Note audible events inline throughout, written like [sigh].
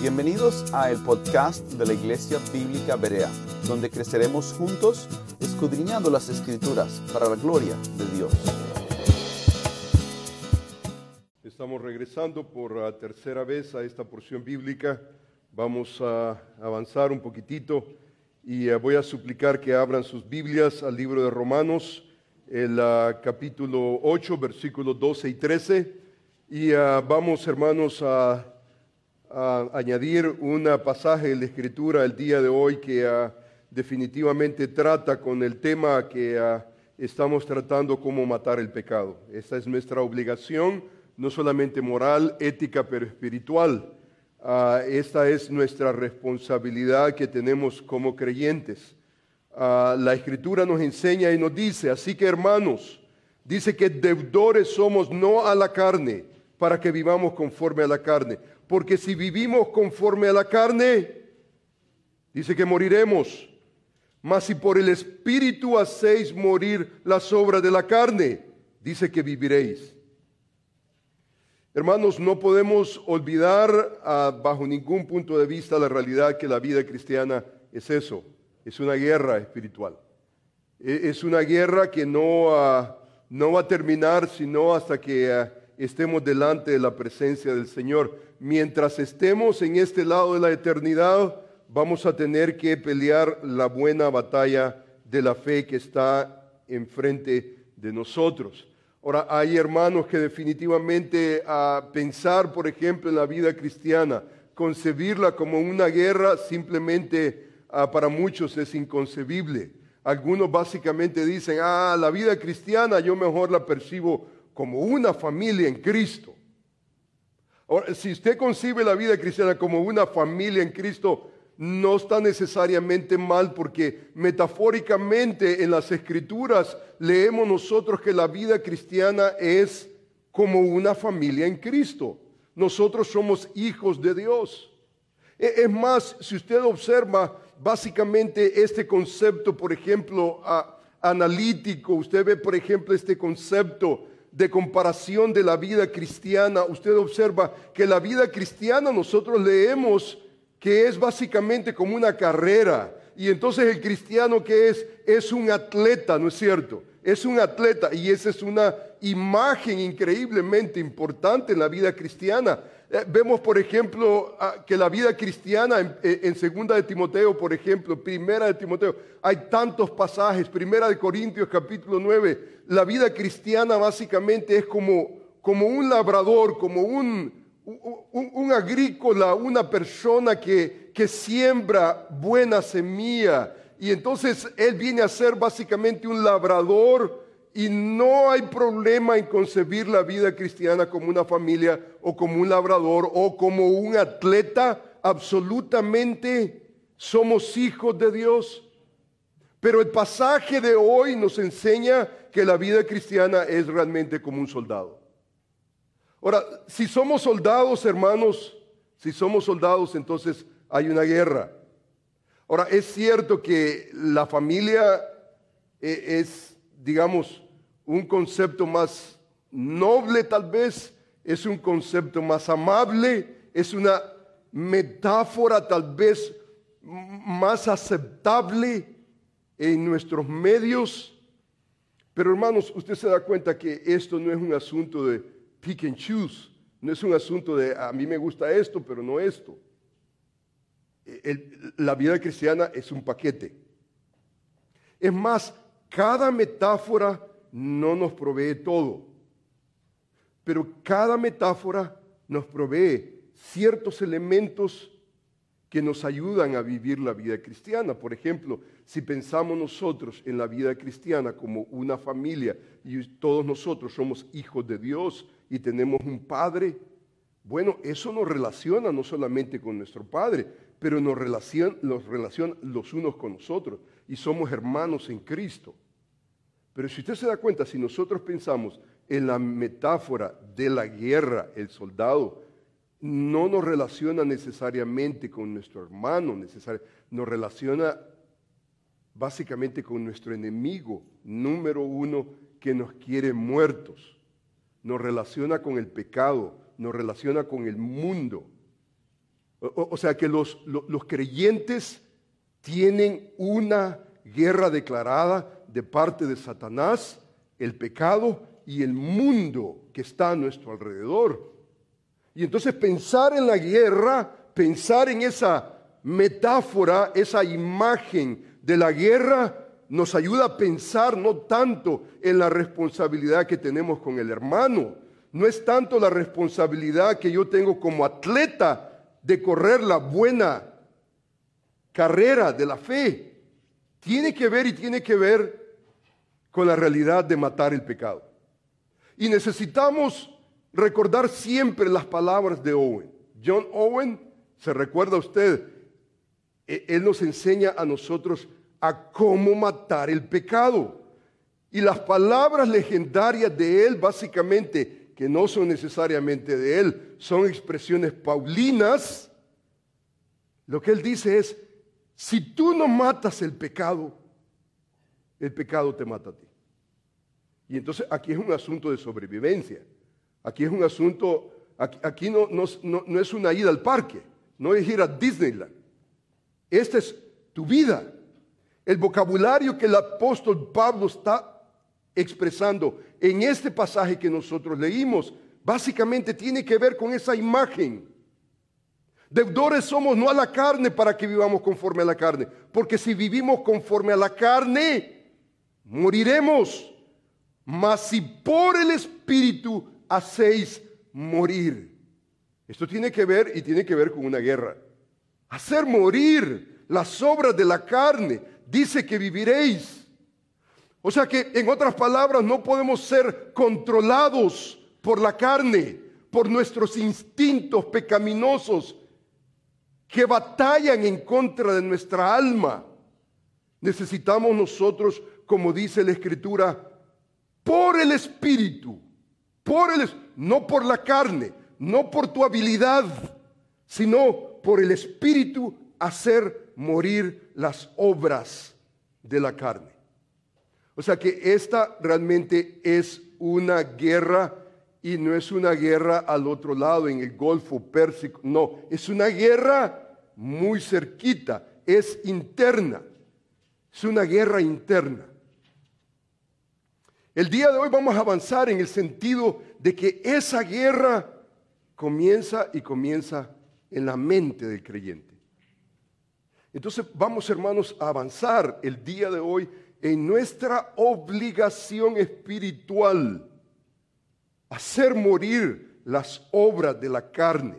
Bienvenidos a el podcast de la Iglesia Bíblica Berea, donde creceremos juntos escudriñando las Escrituras para la gloria de Dios. Estamos regresando por la tercera vez a esta porción bíblica. Vamos a avanzar un poquitito y eh, voy a suplicar que abran sus Biblias al libro de Romanos, el ah, capítulo 8, versículos 12 y 13. Y ah, vamos, hermanos, a, a añadir un pasaje de la Escritura el día de hoy que ah, definitivamente trata con el tema que estamos tratando, cómo matar el pecado. Esta es nuestra obligación, no solamente moral, ética, pero espiritual. Ah, esta es nuestra responsabilidad que tenemos como creyentes. Ah, la escritura nos enseña y nos dice, así que hermanos, dice que deudores somos no a la carne, para que vivamos conforme a la carne. Porque si vivimos conforme a la carne, dice que moriremos. Mas si por el Espíritu hacéis morir las obras de la carne, dice que viviréis. Hermanos, no podemos olvidar ah, bajo ningún punto de vista la realidad que la vida cristiana es eso, es una guerra espiritual. E, es una guerra que no, ah, no va a terminar sino hasta que ah, estemos delante de la presencia del Señor. Mientras estemos en este lado de la eternidad, vamos a tener que pelear la buena batalla de la fe que está enfrente de nosotros. Ahora, hay hermanos que definitivamente a pensar, por ejemplo, en la vida cristiana, concebirla como una guerra, simplemente ah, para muchos es inconcebible. Algunos básicamente dicen, ah, la vida cristiana yo mejor la percibo como una familia en Cristo. Ahora, si usted concibe la vida cristiana como una familia en Cristo, no está necesariamente mal porque metafóricamente en las escrituras leemos nosotros que la vida cristiana es como una familia en Cristo. Nosotros somos hijos de Dios. E, es más, si usted observa básicamente este concepto, por ejemplo, analítico, usted ve, por ejemplo, este concepto de comparación de la vida cristiana, usted observa que la vida cristiana nosotros leemos que es básicamente como una carrera. Y entonces el cristiano que es, es un atleta, ¿no es cierto? Es un atleta y esa es una imagen increíblemente importante en la vida cristiana. Eh, vemos, por ejemplo, que la vida cristiana en, eh, en, Segunda de Timoteo, por ejemplo, Primera de Timoteo, hay tantos pasajes, Primera de Corintios capítulo 9, la vida cristiana básicamente es como, como un labrador, como un, un, agrícola, una persona que, que siembra buena semilla. Y entonces él viene a ser básicamente un labrador y no hay problema en concebir la vida cristiana como una familia o como un labrador o como un atleta. Absolutamente somos hijos de Dios. Pero el pasaje de hoy nos enseña que la vida cristiana es realmente como un soldado. Ahora, si somos soldados, hermanos, si somos soldados, entonces hay una guerra. Ahora, es cierto que la familia eh, es, digamos, un concepto más noble tal vez, es un concepto más amable, es una metáfora tal vez más aceptable en nuestros medios. Pero hermanos, usted se da cuenta que esto no es un asunto de pick and choose. No es un asunto de a mí me gusta esto, pero no esto. la vida cristiana es un paquete. Es más, cada metáfora no nos provee todo, pero cada metáfora nos provee ciertos elementos que nos ayudan a vivir la vida cristiana. Por ejemplo, si pensamos nosotros en la vida cristiana como una familia y todos nosotros somos hijos de Dios, y tenemos un Padre, bueno, eso nos relaciona no solamente con nuestro Padre, pero nos relaciona, relaciona los unos con nosotros y somos hermanos en Cristo. Pero si usted se da cuenta, si nosotros pensamos en la metáfora de la guerra, el soldado, no nos relaciona necesariamente con nuestro hermano, nos relaciona básicamente con nuestro enemigo número uno que nos quiere muertos nos relaciona con el pecado, nos relaciona con el mundo. O, sea que los creyentes tienen una guerra declarada de parte de Satanás, el pecado y el mundo que está a nuestro alrededor. Y entonces pensar en la guerra, pensar en esa metáfora, esa imagen de la guerra, nos ayuda a pensar no tanto en la responsabilidad que tenemos con el hermano, no es tanto la responsabilidad que yo tengo como atleta de correr la buena carrera de la fe. Tiene que ver y tiene que ver con la realidad de matar el pecado. Y necesitamos recordar siempre las palabras de Owen. John Owen, se recuerda usted, e, él nos enseña a nosotros a cómo matar el pecado. Y las palabras legendarias de él, básicamente, que no son necesariamente de él, son expresiones paulinas. Lo que él dice es, si tú no matas el pecado, el pecado te mata a ti. Y entonces aquí es un asunto de sobrevivencia. Aquí es un asunto, aquí, no, no, es una ida al parque, no es ir a Disneyland. Esta es tu vida. El vocabulario que el apóstol Pablo está expresando en este pasaje que nosotros leímos, básicamente tiene que ver con esa imagen. Deudores somos no a la carne para que vivamos conforme a la carne, porque si vivimos conforme a la carne, moriremos. Mas si por el Espíritu hacéis morir. Esto tiene que ver y tiene que ver con una guerra. Hacer morir las obras de la carne. Dice que viviréis. O sea que, en otras palabras, no podemos ser controlados por la carne, por nuestros instintos pecaminosos que batallan en contra de nuestra alma. Necesitamos nosotros, como dice la Escritura, por el Espíritu por el, no por la carne, no por tu habilidad, sino por el Espíritu hacer morir las obras de la carne. O sea que esta realmente es una guerra y no es una guerra al otro lado, en el Golfo Pérsico, no, es una guerra muy cerquita, es interna, es una guerra interna. El día de hoy vamos a avanzar en el sentido de que esa guerra comienza y comienza en la mente del creyente. Entonces vamos hermanos a avanzar el día de hoy en nuestra obligación espiritual, hacer morir las obras de la carne.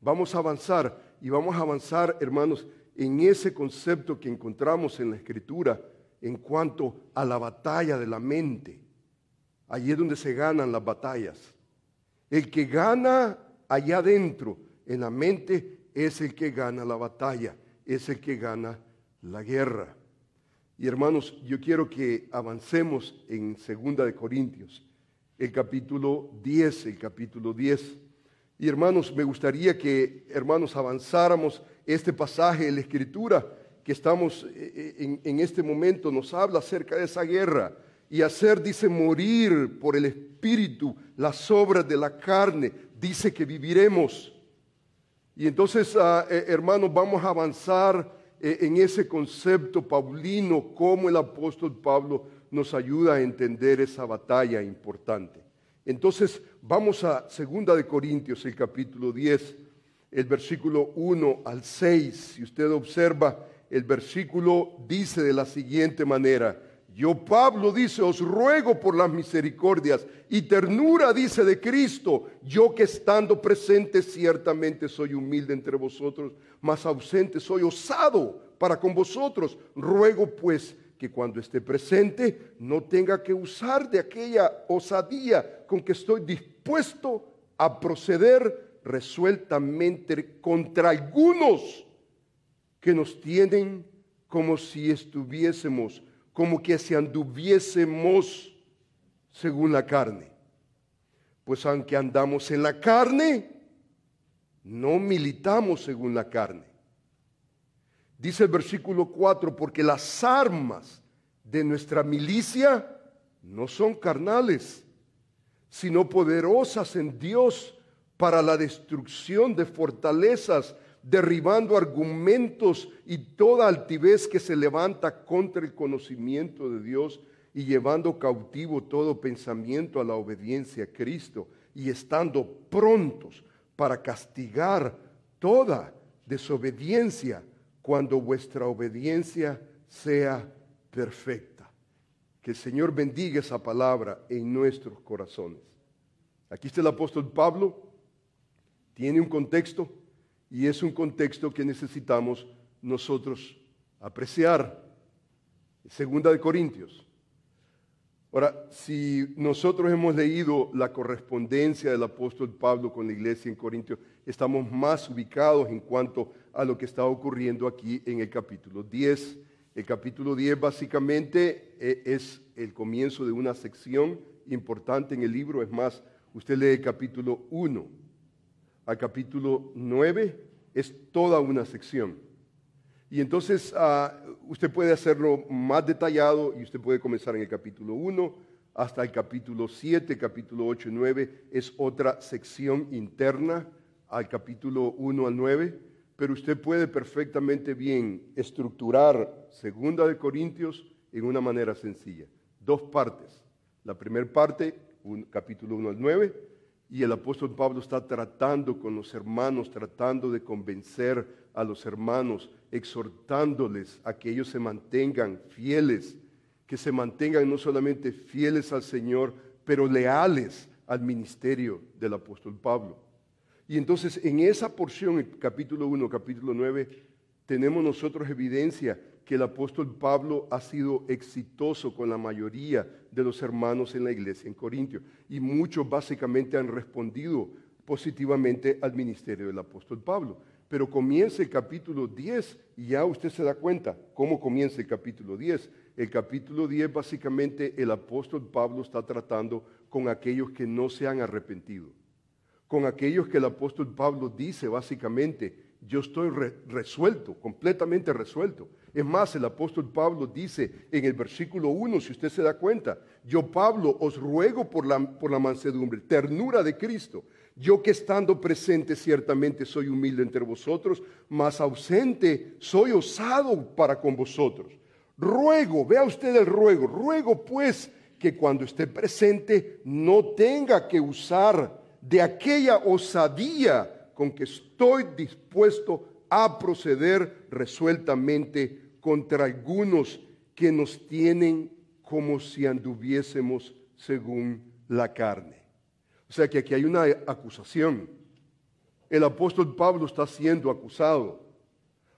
Vamos a avanzar y vamos a avanzar hermanos en ese concepto que encontramos en la escritura en cuanto a la batalla de la mente. Allí es donde se ganan las batallas. El que gana allá adentro, en la mente, es el que gana la batalla, es el que gana la guerra. Y hermanos, yo quiero que avancemos en Segunda de Corintios, el capítulo 10, el capítulo 10. Y hermanos, me gustaría que, hermanos, avanzáramos este pasaje de la Escritura que estamos eh, eh, en, este momento nos habla acerca de esa guerra y hacer, dice, morir por el Espíritu las obras de la carne, dice que viviremos. Y entonces, ah, eh, hermanos, vamos a avanzar en ese concepto paulino, cómo el apóstol Pablo nos ayuda a entender esa batalla importante. Entonces, vamos a 2 de Corintios, el capítulo 10, el versículo 1 al 6. Si usted observa, el versículo dice de la siguiente manera, yo Pablo dice, os ruego por las misericordias y ternura dice de Cristo, yo que estando presente ciertamente soy humilde entre vosotros, mas ausente soy osado para con vosotros. Ruego pues que cuando esté presente no tenga que usar de aquella osadía con que estoy dispuesto a proceder resueltamente contra algunos que nos tienen como si estuviésemos, como que si anduviésemos según la carne. Pues aunque andamos en la carne, no militamos según la carne. Dice el versículo 4, porque las armas de nuestra milicia no son carnales, sino poderosas en Dios para la destrucción de fortalezas derribando argumentos y toda altivez que se levanta contra el conocimiento de Dios y llevando cautivo todo pensamiento a la obediencia a Cristo y estando prontos para castigar toda desobediencia cuando vuestra obediencia sea perfecta. Que el Señor bendiga esa palabra en nuestros corazones. Aquí está el apóstol Pablo, tiene un contexto y es un contexto que necesitamos nosotros apreciar. Segunda de Corintios. Ahora, si nosotros hemos leído la correspondencia del apóstol Pablo con la iglesia en Corintios, estamos más ubicados en cuanto a lo que está ocurriendo aquí en el capítulo 10. El capítulo 10 básicamente eh, es el comienzo de una sección importante en el libro, es más, Usted lee el capítulo 1 al capítulo 9, es toda una sección. Y entonces ah, usted puede hacerlo más detallado y usted puede comenzar en el capítulo 1 hasta el capítulo 7, capítulo 8 y 9 es otra sección interna al capítulo 1 al 9, pero usted puede perfectamente bien estructurar Segunda de Corintios en una manera sencilla. Dos partes. La primera parte capítulo 1 al 9, y el apóstol Pablo está tratando con los hermanos, tratando de convencer a los hermanos, exhortándoles a que ellos se mantengan fieles, que se mantengan no solamente fieles al Señor, pero leales al ministerio del apóstol Pablo. Y entonces en esa porción, capítulo 1, capítulo 9, tenemos nosotros evidencia que el apóstol Pablo ha sido exitoso con la mayoría de los hermanos en la iglesia en Corintio y muchos básicamente han respondido positivamente al ministerio del apóstol Pablo. Pero comienza el capítulo 10 y ya usted se da cuenta cómo comienza el capítulo 10. El capítulo 10 básicamente el apóstol Pablo está tratando con aquellos que no se han arrepentido, con aquellos que el apóstol Pablo dice básicamente, yo estoy resuelto, completamente resuelto. Es más, el apóstol Pablo dice en el versículo 1, si usted se da cuenta, yo Pablo os ruego por la, por la mansedumbre, ternura de Cristo. Yo que estando presente ciertamente soy humilde entre vosotros, mas ausente soy osado para con vosotros. Ruego, vea usted el ruego, ruego pues que cuando esté presente no tenga que usar de aquella osadía con que estoy dispuesto a proceder resueltamente contra algunos que nos tienen como si anduviésemos según la carne. O sea que aquí hay una acusación. El apóstol Pablo está siendo acusado.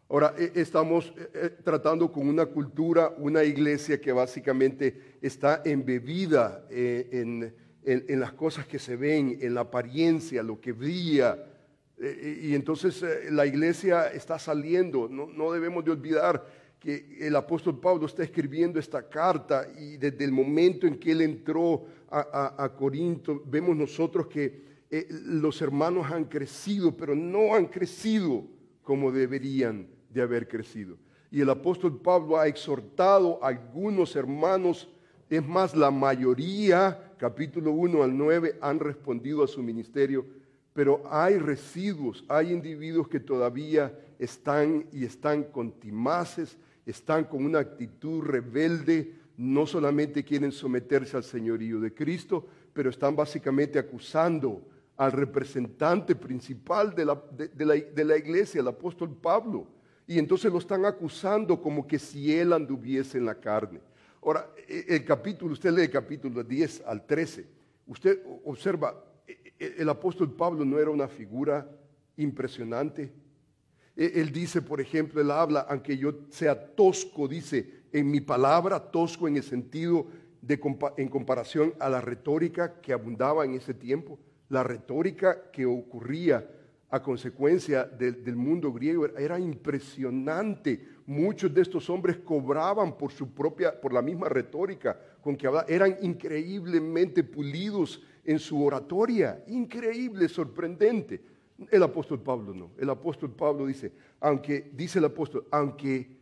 Ahora, e, estamos e, e, tratando con una cultura, una iglesia que básicamente está embebida eh, en, en las cosas que se ven, en la apariencia, lo que brilla, y entonces eh, la iglesia está saliendo. No, debemos de olvidar que el apóstol Pablo está escribiendo esta carta y desde el momento en que él entró a, Corinto, vemos nosotros que eh, los hermanos han crecido, pero no han crecido como deberían de haber crecido. Y el apóstol Pablo ha exhortado a algunos hermanos, es más, la mayoría, capítulo 1 al 9, han respondido a su ministerio pero hay residuos, hay individuos que todavía están y están contimaces, están con una actitud rebelde, no solamente quieren someterse al señorío de Cristo, pero están básicamente acusando al representante principal de la, iglesia, el apóstol Pablo. Y entonces lo están acusando como que si él anduviese en la carne. Ahora, e, el capítulo, usted lee el capítulo 10 al 13, usted observa, el apóstol Pablo no era una figura impresionante. E, él dice, por ejemplo, él habla, aunque yo sea tosco, dice, en mi palabra, tosco en el sentido de en comparación a la retórica que abundaba en ese tiempo, la retórica que ocurría a consecuencia del mundo griego era impresionante. Muchos de estos hombres cobraban por su propia, por la misma retórica con que hablaban, eran increíblemente pulidos en su oratoria, increíble, sorprendente. El apóstol Pablo no. El apóstol Pablo dice, aunque, dice el apóstol, aunque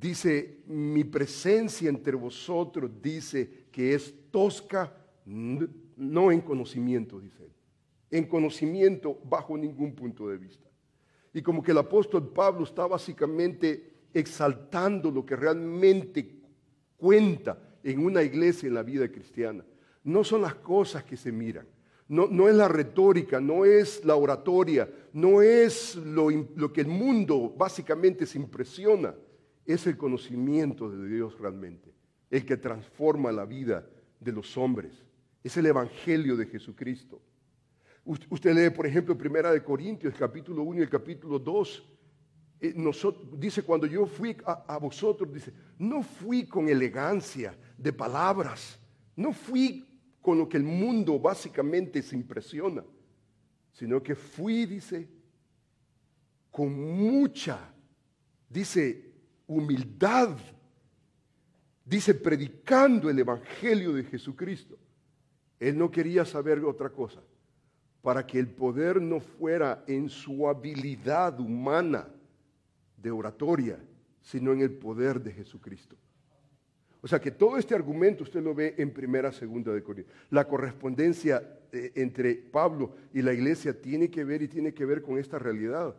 dice, mi presencia entre vosotros dice que es tosca, no en conocimiento, dice él. En conocimiento bajo ningún punto de vista. Y como que el apóstol Pablo está básicamente exaltando lo que realmente cuenta en una iglesia en la vida cristiana. No son las cosas que se miran, no, no es la retórica, no es la oratoria, no es lo, lo que el mundo básicamente se impresiona, es el conocimiento de Dios realmente, el que transforma la vida de los hombres. Es el Evangelio de Jesucristo. Usted lee, por ejemplo, Primera de Corintios, capítulo 1 y el capítulo 2. Eh, dice, cuando yo fui a, a, vosotros, dice, no fui con elegancia de palabras, no fui con lo que el mundo básicamente se impresiona, sino que fui, dice, con mucha, dice, humildad, dice, predicando el Evangelio de Jesucristo. Él no quería saber otra cosa para que el poder no fuera en su habilidad humana de oratoria, sino en el poder de Jesucristo. O sea que todo este argumento usted lo ve en primera, segunda de Corintios. La correspondencia eh, entre Pablo y la iglesia tiene que ver y tiene que ver con esta realidad.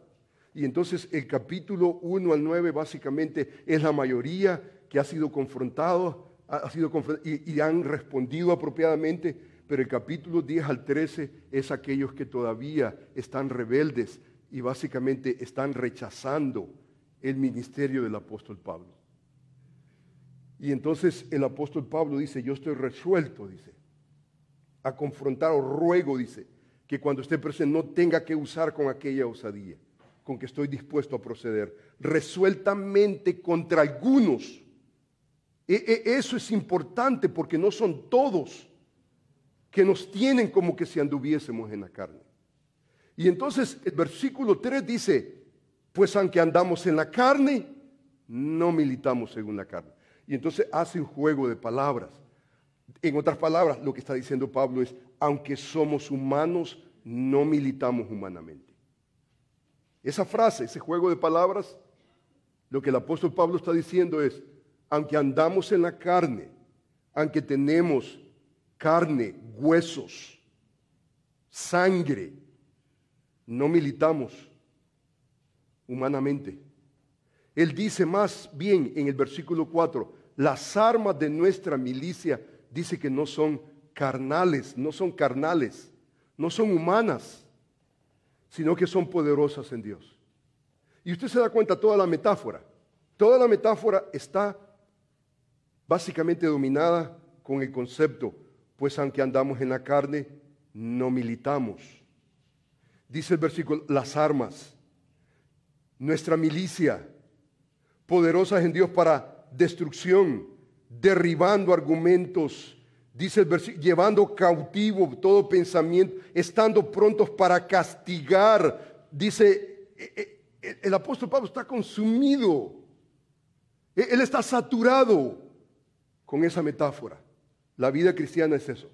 Y entonces el capítulo 1 al 9 básicamente es la mayoría que ha sido confrontado, ha sido y, y han respondido apropiadamente pero el capítulo 10 al 13 es aquellos que todavía están rebeldes y básicamente están rechazando el ministerio del apóstol Pablo. Y entonces el apóstol Pablo dice, yo estoy resuelto, dice, a confrontar o ruego, dice, que cuando esté presente no tenga que usar con aquella osadía, con que estoy dispuesto a proceder, resueltamente contra algunos. E, e, eso es importante porque no son todos que nos tienen como que si anduviésemos en la carne. Y entonces el versículo 3 dice, pues aunque andamos en la carne, no militamos según la carne. Y entonces hace un juego de palabras. En otras palabras, lo que está diciendo Pablo es, aunque somos humanos, no militamos humanamente. Esa frase, ese juego de palabras, lo que el apóstol Pablo está diciendo es, aunque andamos en la carne, aunque tenemos carne, huesos, sangre. No militamos humanamente. Él dice más bien en el versículo 4, las armas de nuestra milicia dice que no son carnales, no son carnales, no son humanas, sino que son poderosas en Dios. Y usted se da cuenta toda la metáfora. Toda la metáfora está básicamente dominada con el concepto pues aunque andamos en la carne, no militamos. Dice el versículo, las armas, nuestra milicia, poderosas en Dios para destrucción, derribando argumentos, dice el versículo, llevando cautivo todo pensamiento, estando prontos para castigar. Dice, e, e, el apóstol Pablo está consumido, e, él está saturado con esa metáfora. La vida cristiana es eso.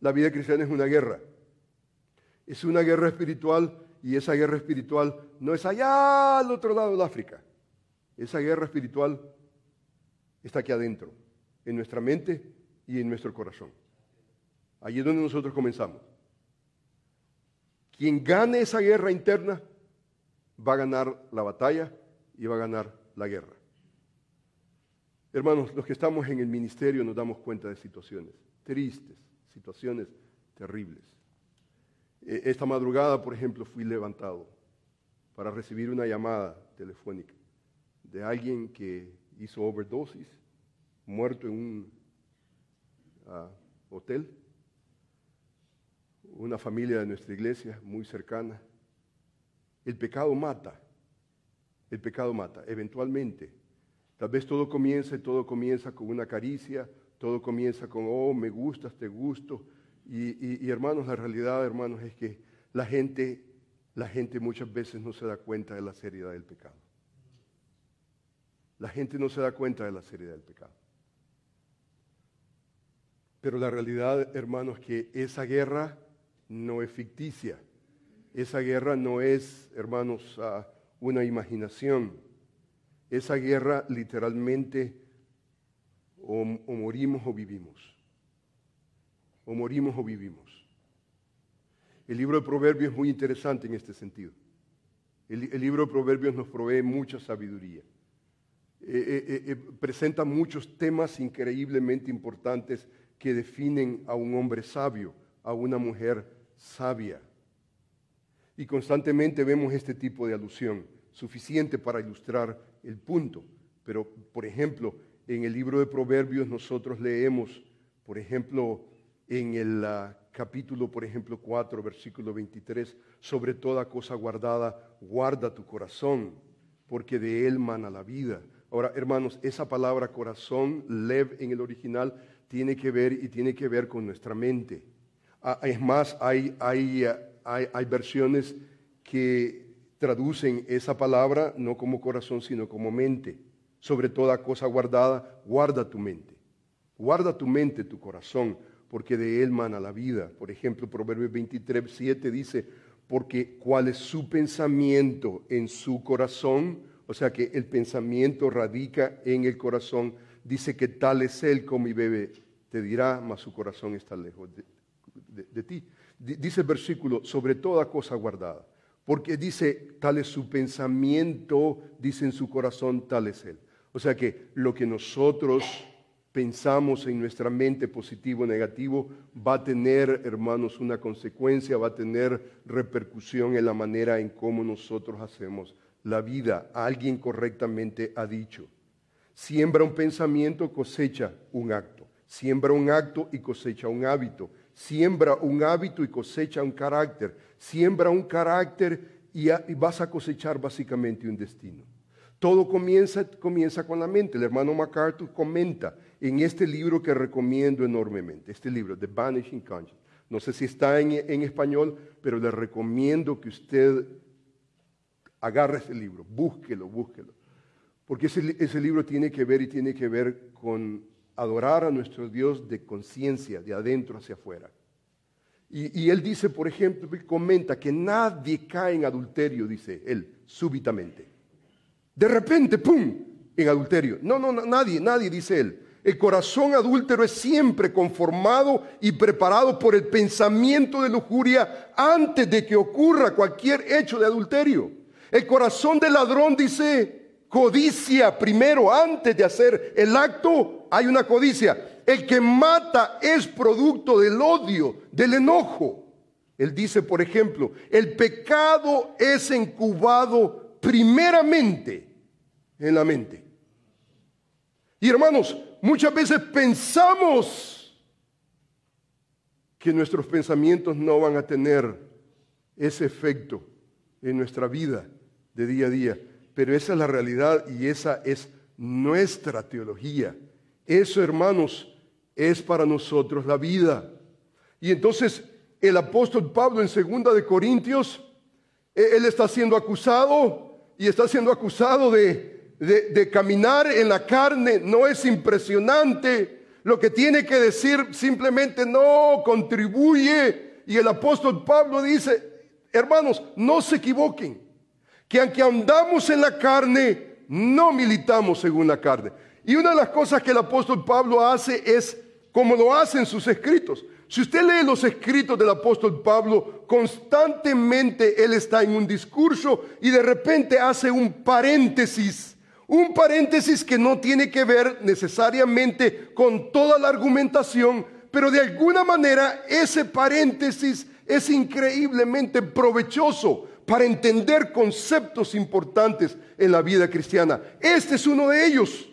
La vida cristiana es una guerra. Es una guerra espiritual y esa guerra espiritual no es allá al otro lado del África. Esa guerra espiritual está aquí adentro, en nuestra mente y en nuestro corazón. Allí es donde nosotros comenzamos. Quien gane esa guerra interna va a ganar la batalla y va a ganar la guerra. Hermanos, los que estamos en el ministerio nos damos cuenta de situaciones tristes, situaciones terribles. E, esta madrugada, por ejemplo, fui levantado para recibir una llamada telefónica de alguien que hizo overdosis, muerto en un ah, hotel, una familia de nuestra iglesia muy cercana. El pecado mata, el pecado mata, eventualmente Tal vez todo comienza y todo comienza con una caricia, todo comienza con, oh, me gustas, te gusto. Y, hermanos, la realidad, hermanos, es que la gente, la gente muchas veces no se da cuenta de la seriedad del pecado. La gente no se da cuenta de la seriedad del pecado. Pero la realidad, hermanos, es que esa guerra no es ficticia. Esa guerra no es, hermanos, ah, una imaginación. Esa guerra literalmente o, morimos o vivimos. O morimos o vivimos. El libro de Proverbios es muy interesante en este sentido. El, el libro de Proverbios nos provee mucha sabiduría. Eh, eh, eh, presenta muchos temas increíblemente importantes que definen a un hombre sabio, a una mujer sabia. Y constantemente vemos este tipo de alusión, suficiente para ilustrar el punto. Pero, por ejemplo, en el libro de Proverbios nosotros leemos, por ejemplo, en el ah, capítulo, por ejemplo, 4, versículo 23, sobre toda cosa guardada, guarda tu corazón, porque de él mana la vida. Ahora, hermanos, esa palabra corazón, lev en el original, tiene que ver y tiene que ver con nuestra mente. Ah, es más, hay, hay, hay, hay versiones que traducen esa palabra no como corazón, sino como mente. Sobre toda cosa guardada, guarda tu mente. Guarda tu mente, tu corazón, porque de él mana la vida. Por ejemplo, Proverbios 23, 7 dice, porque cuál es su pensamiento en su corazón, o sea que el pensamiento radica en el corazón. Dice que tal es él como mi bebé, te dirá, mas su corazón está lejos de, ti. Dice el versículo, sobre toda cosa guardada, porque dice, tal es su pensamiento, dice en su corazón, tal es él. O sea que lo que nosotros pensamos en nuestra mente positivo o negativo va a tener, hermanos, una consecuencia, va a tener repercusión en la manera en cómo nosotros hacemos la vida. Alguien correctamente ha dicho, siembra un pensamiento, cosecha un acto. Siembra un acto y cosecha un hábito. Siembra un hábito y cosecha un carácter. Siembra un carácter y, vas a cosechar básicamente un destino. Todo comienza, comienza con la mente. El hermano MacArthur comenta en este libro que recomiendo enormemente, este libro, The Vanishing Conscience. No sé si está en, en español, pero le recomiendo que usted agarra ese libro, búsquelo, búsquelo. Porque ese, libro tiene que ver y tiene que ver con adorar a nuestro Dios de conciencia, de adentro hacia afuera. Y, él dice, por ejemplo, comenta que nadie cae en adulterio, dice él, súbitamente. De repente, ¡pum!, en adulterio. No, no, nadie, nadie, dice él. El corazón adúltero es siempre conformado y preparado por el pensamiento de lujuria antes de que ocurra cualquier hecho de adulterio. El corazón del ladrón dice codicia primero, antes de hacer el acto, hay una codicia. El que mata es producto del odio, del enojo. Él dice, por ejemplo, el pecado es incubado primeramente en la mente. Y hermanos, muchas veces pensamos que nuestros pensamientos no van a tener ese efecto en nuestra vida de día a día. Pero esa es la realidad y esa es nuestra teología. Eso, hermanos, es para nosotros la vida. Y entonces el apóstol Pablo en segunda de Corintios, e-, él está siendo acusado y está siendo acusado de, de caminar en la carne. No es impresionante. Lo que tiene que decir simplemente no contribuye. Y el apóstol Pablo dice, hermanos, no se equivoquen que aunque andamos en la carne, no militamos según la carne. Y una de las cosas que el apóstol Pablo hace es como lo hace en sus escritos. Si usted lee los escritos del apóstol Pablo, constantemente él está en un discurso y de repente hace un paréntesis. Un paréntesis que no tiene que ver necesariamente con toda la argumentación, pero de alguna manera ese paréntesis es increíblemente provechoso para entender conceptos importantes en la vida cristiana. Este es uno de ellos.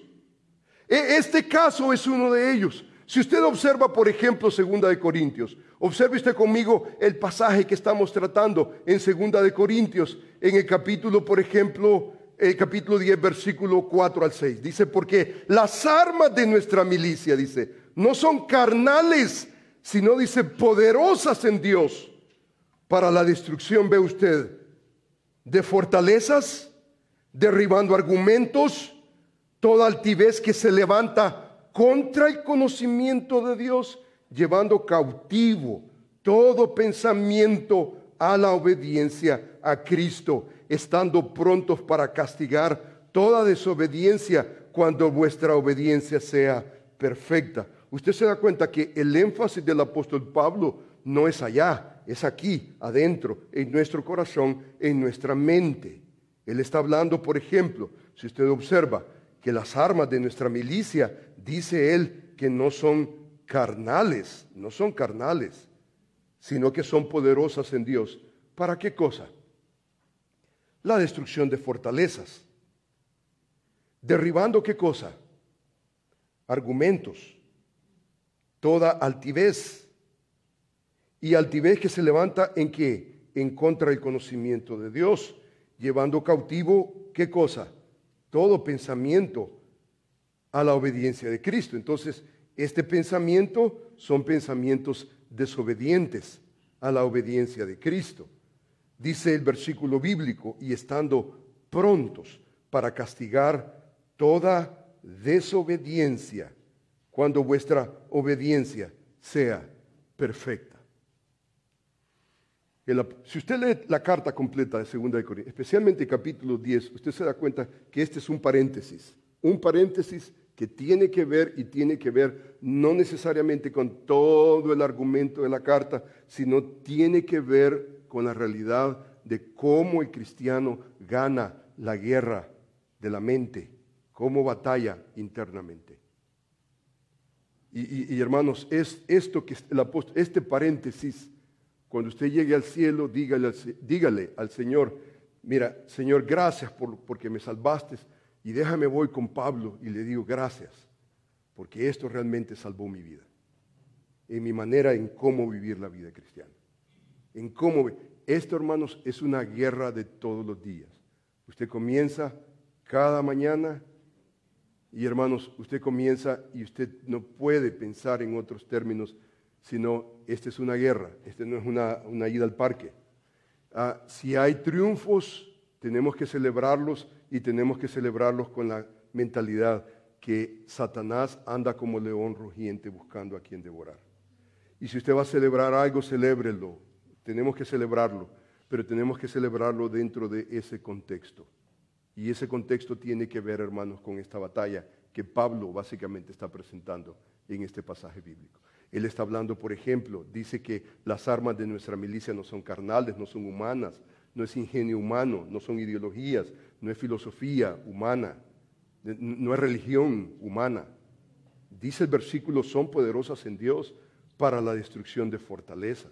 E, este caso es uno de ellos. Si usted observa, por ejemplo, Segunda de Corintios, observe usted conmigo el pasaje que estamos tratando en Segunda de Corintios, en el capítulo, por ejemplo, el capítulo 10, versículo 4 al 6. Dice, porque las armas de nuestra milicia, dice, no son carnales, sino, dice, poderosas en Dios para la destrucción, ve usted, de fortalezas, derribando argumentos, toda altivez que se levanta contra el conocimiento de Dios, llevando cautivo todo pensamiento a la obediencia a Cristo, estando prontos para castigar toda desobediencia cuando vuestra obediencia sea perfecta. Usted se da cuenta que el énfasis del apóstol Pablo no es allá, es aquí, adentro, en nuestro corazón, en nuestra mente. Él está hablando, por ejemplo, si usted observa que las armas de nuestra milicia, dice él, que no son carnales, no son carnales, sino que son poderosas en Dios. ¿Para qué cosa? La destrucción de fortalezas. Derribando qué cosa? Argumentos. Toda altivez. Y altivez que se levanta en qué? En contra del conocimiento de Dios. Llevando cautivo qué cosa? Todo pensamiento a la obediencia de Cristo. Entonces, este pensamiento son pensamientos desobedientes a la obediencia de Cristo. Dice el versículo bíblico, y estando prontos para castigar toda desobediencia cuando vuestra obediencia sea perfecta. Si usted lee la carta completa de 2 de Corintios, especialmente capítulo 10, usted se da cuenta que este es un paréntesis, un paréntesis que tiene que ver y tiene que ver no necesariamente con todo el argumento de la carta, sino tiene que ver con la realidad de cómo el cristiano gana la guerra de la mente, cómo batalla internamente. Y, hermanos, es esto que el apóstol, este paréntesis, cuando usted llegue al cielo, dígale, dígale al Señor, mira, Señor, gracias por, porque me salvaste y déjame voy con Pablo y le digo gracias, porque esto realmente salvó mi vida. En mi manera en cómo vivir la vida cristiana. En cómo esto, hermanos, es una guerra de todos los días. Usted comienza cada mañana y, hermanos, usted comienza y usted no puede pensar en otros términos, sino esta es una guerra, esta no es una, ida al parque. Ah, si hay triunfos, tenemos que celebrarlos y tenemos que celebrarlos con la mentalidad que Satanás anda como león rugiente buscando a quien devorar. Y si usted va a celebrar algo, celébrelo. Tenemos que celebrarlo, pero tenemos que celebrarlo dentro de ese contexto. Y ese contexto tiene que ver, hermanos, con esta batalla que Pablo básicamente está presentando en este pasaje bíblico. Él está hablando, por ejemplo, dice que las armas de nuestra milicia no son carnales, no son humanas, no es ingenio humano, no son ideologías, no es filosofía humana, no es religión humana. Dice el versículo, son poderosas en Dios para la destrucción de fortalezas.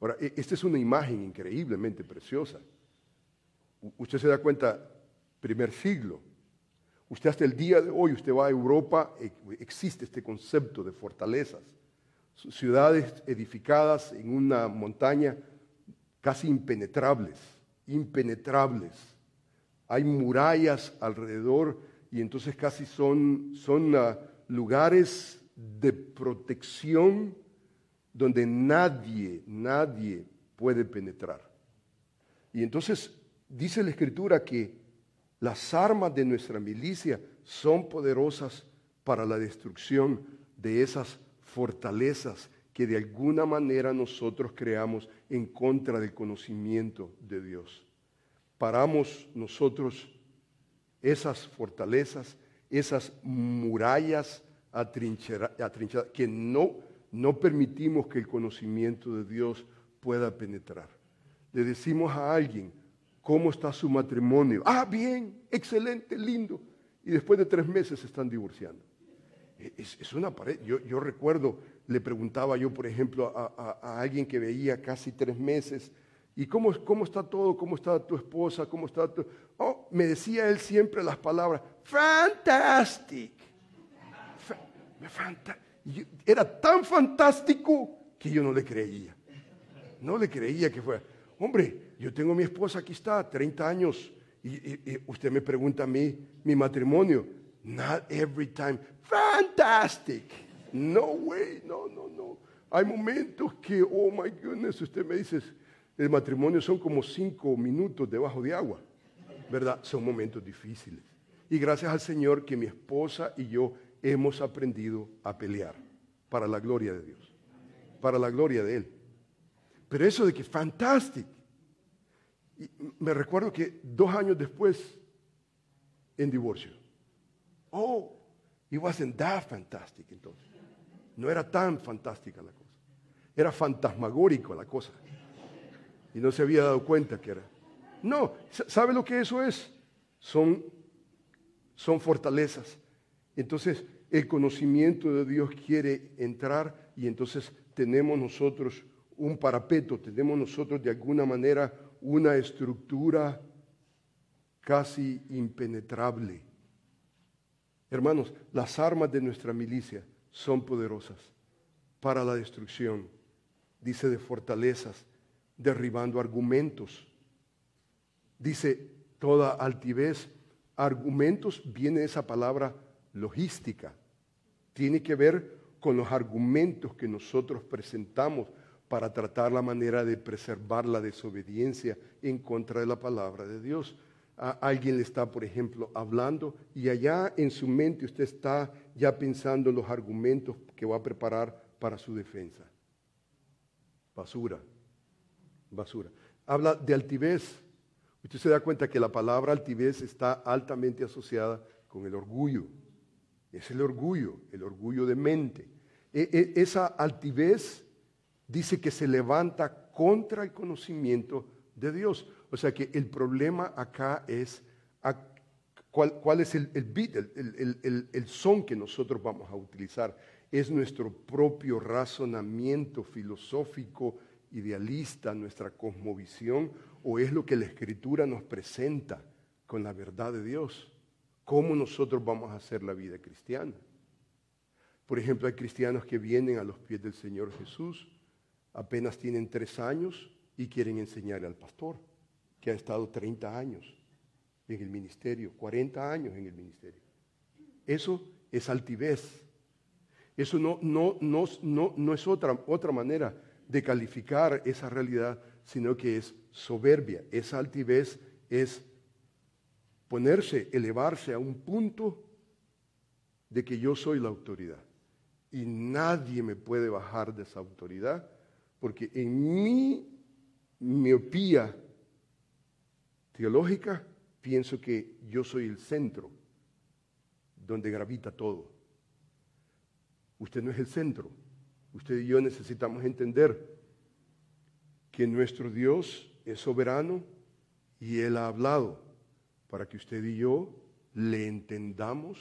Ahora, e, esta es una imagen increíblemente preciosa. Usted se da cuenta, primer siglo, usted hasta el día de hoy, usted va a Europa, e, existe este concepto de fortalezas. Ciudades edificadas en una montaña casi impenetrables, impenetrables hay murallas alrededor y entonces casi son, son ah, lugares de protección donde nadie, nadie puede penetrar. Y entonces dice la escritura que las armas de nuestra milicia son poderosas para la destrucción de esas fortalezas que de alguna manera nosotros creamos en contra del conocimiento de Dios paramos nosotros esas fortalezas, esas murallas atrincheradas, que no, no permitimos que el conocimiento de Dios pueda penetrar. Le decimos a alguien, ¿cómo está su matrimonio? Ah, bien, excelente, lindo. Y después de tres meses se están divorciando. Es, una pared. Yo, recuerdo, le preguntaba yo, por ejemplo, a alguien que veía casi tres meses, ¿Y cómo, cómo está todo? ¿Cómo está tu esposa? ¿Cómo está tu... Oh, me decía él siempre las palabras, fantastic. Era tan fantástico que yo no le creía. No le creía que fuera. Hombre, yo tengo mi esposa, aquí está, 30 años. Y usted me pregunta a mí, mi matrimonio. Not every time. Fantastic. No way, no, no, no. Hay momentos que, oh my goodness, usted me dice, el matrimonio son como cinco minutos debajo de agua, ¿verdad? Son momentos difíciles. Y gracias al Señor que mi esposa y yo hemos aprendido a pelear para la gloria de Dios, para la gloria de Él. Pero eso de que fantástico. me recuerdo que dos años después, en divorcio. Oh, it wasn't that fantastic entonces. No era tan fantástica la cosa. Era fantasmagórico la cosa. y no se había dado cuenta que era. No, ¿sabe lo que eso es? Son, son fortalezas. Entonces, el conocimiento de Dios quiere entrar y entonces tenemos nosotros un parapeto, tenemos nosotros de alguna manera una estructura casi impenetrable. Hermanos, las armas de nuestra milicia son poderosas para la destrucción, dice de fortalezas, derribando argumentos. Dice toda altivez, argumentos, viene esa palabra logística, tiene que ver con los argumentos que nosotros presentamos para tratar la manera de preservar la desobediencia en contra de la palabra de Dios. Alguien le está, por ejemplo, hablando y allá en su mente usted está ya pensando en los argumentos que va a preparar para su defensa. Basura, basura. Habla de altivez. Usted se da cuenta que la palabra altivez está altamente asociada con el orgullo. Es el orgullo, el orgullo de mente. E, e, esa altivez dice que se levanta contra el conocimiento de Dios. O sea que el problema acá es cuál, es el, beat, el, el son que nosotros vamos a utilizar. Es nuestro propio razonamiento filosófico, idealista, nuestra cosmovisión, o es lo que la Escritura nos presenta con la verdad de Dios. ¿Cómo nosotros vamos a hacer la vida cristiana? Por ejemplo, hay cristianos que vienen a los pies del Señor Jesús, apenas tienen tres años y quieren enseñarle al pastor, que ha estado 30 años en el ministerio, 40 años en el ministerio. Eso es altivez. Eso no, no, no, no, es otra, otra manera de calificar esa realidad, sino que es soberbia. Esa altivez es ponerse, elevarse a un punto de que yo soy la autoridad. Y nadie me puede bajar de esa autoridad, porque en mi miopía teológica pienso que yo soy el centro donde gravita todo. Usted no es el centro. Usted y yo necesitamos entender que nuestro Dios es soberano y Él ha hablado para que usted y yo le entendamos,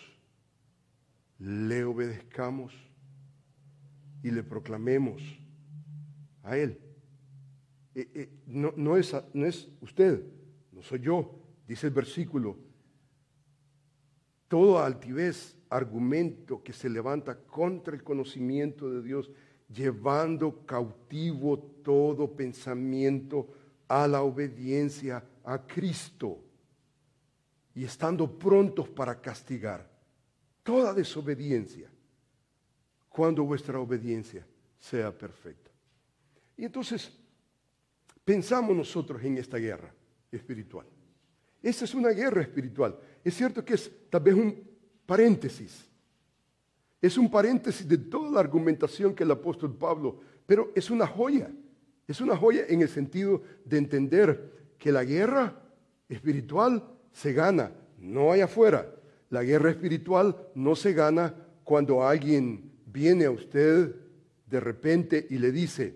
le obedezcamos y le proclamemos a Él. Eh, eh, no, es usted, no soy yo, dice el versículo. Todo altivez, argumento que se levanta contra el conocimiento de Dios, llevando cautivo todo pensamiento a la obediencia a Cristo y estando prontos para castigar toda desobediencia cuando vuestra obediencia sea perfecta. Y entonces pensamos nosotros en esta guerra espiritual. Esta es una guerra espiritual. Es cierto que es tal vez un paréntesis. Es un paréntesis de toda la argumentación que el apóstol Pablo, pero es una joya. Es una joya en el sentido de entender que la guerra espiritual se gana, no allá afuera. La guerra espiritual no se gana cuando alguien viene a usted de repente y le dice,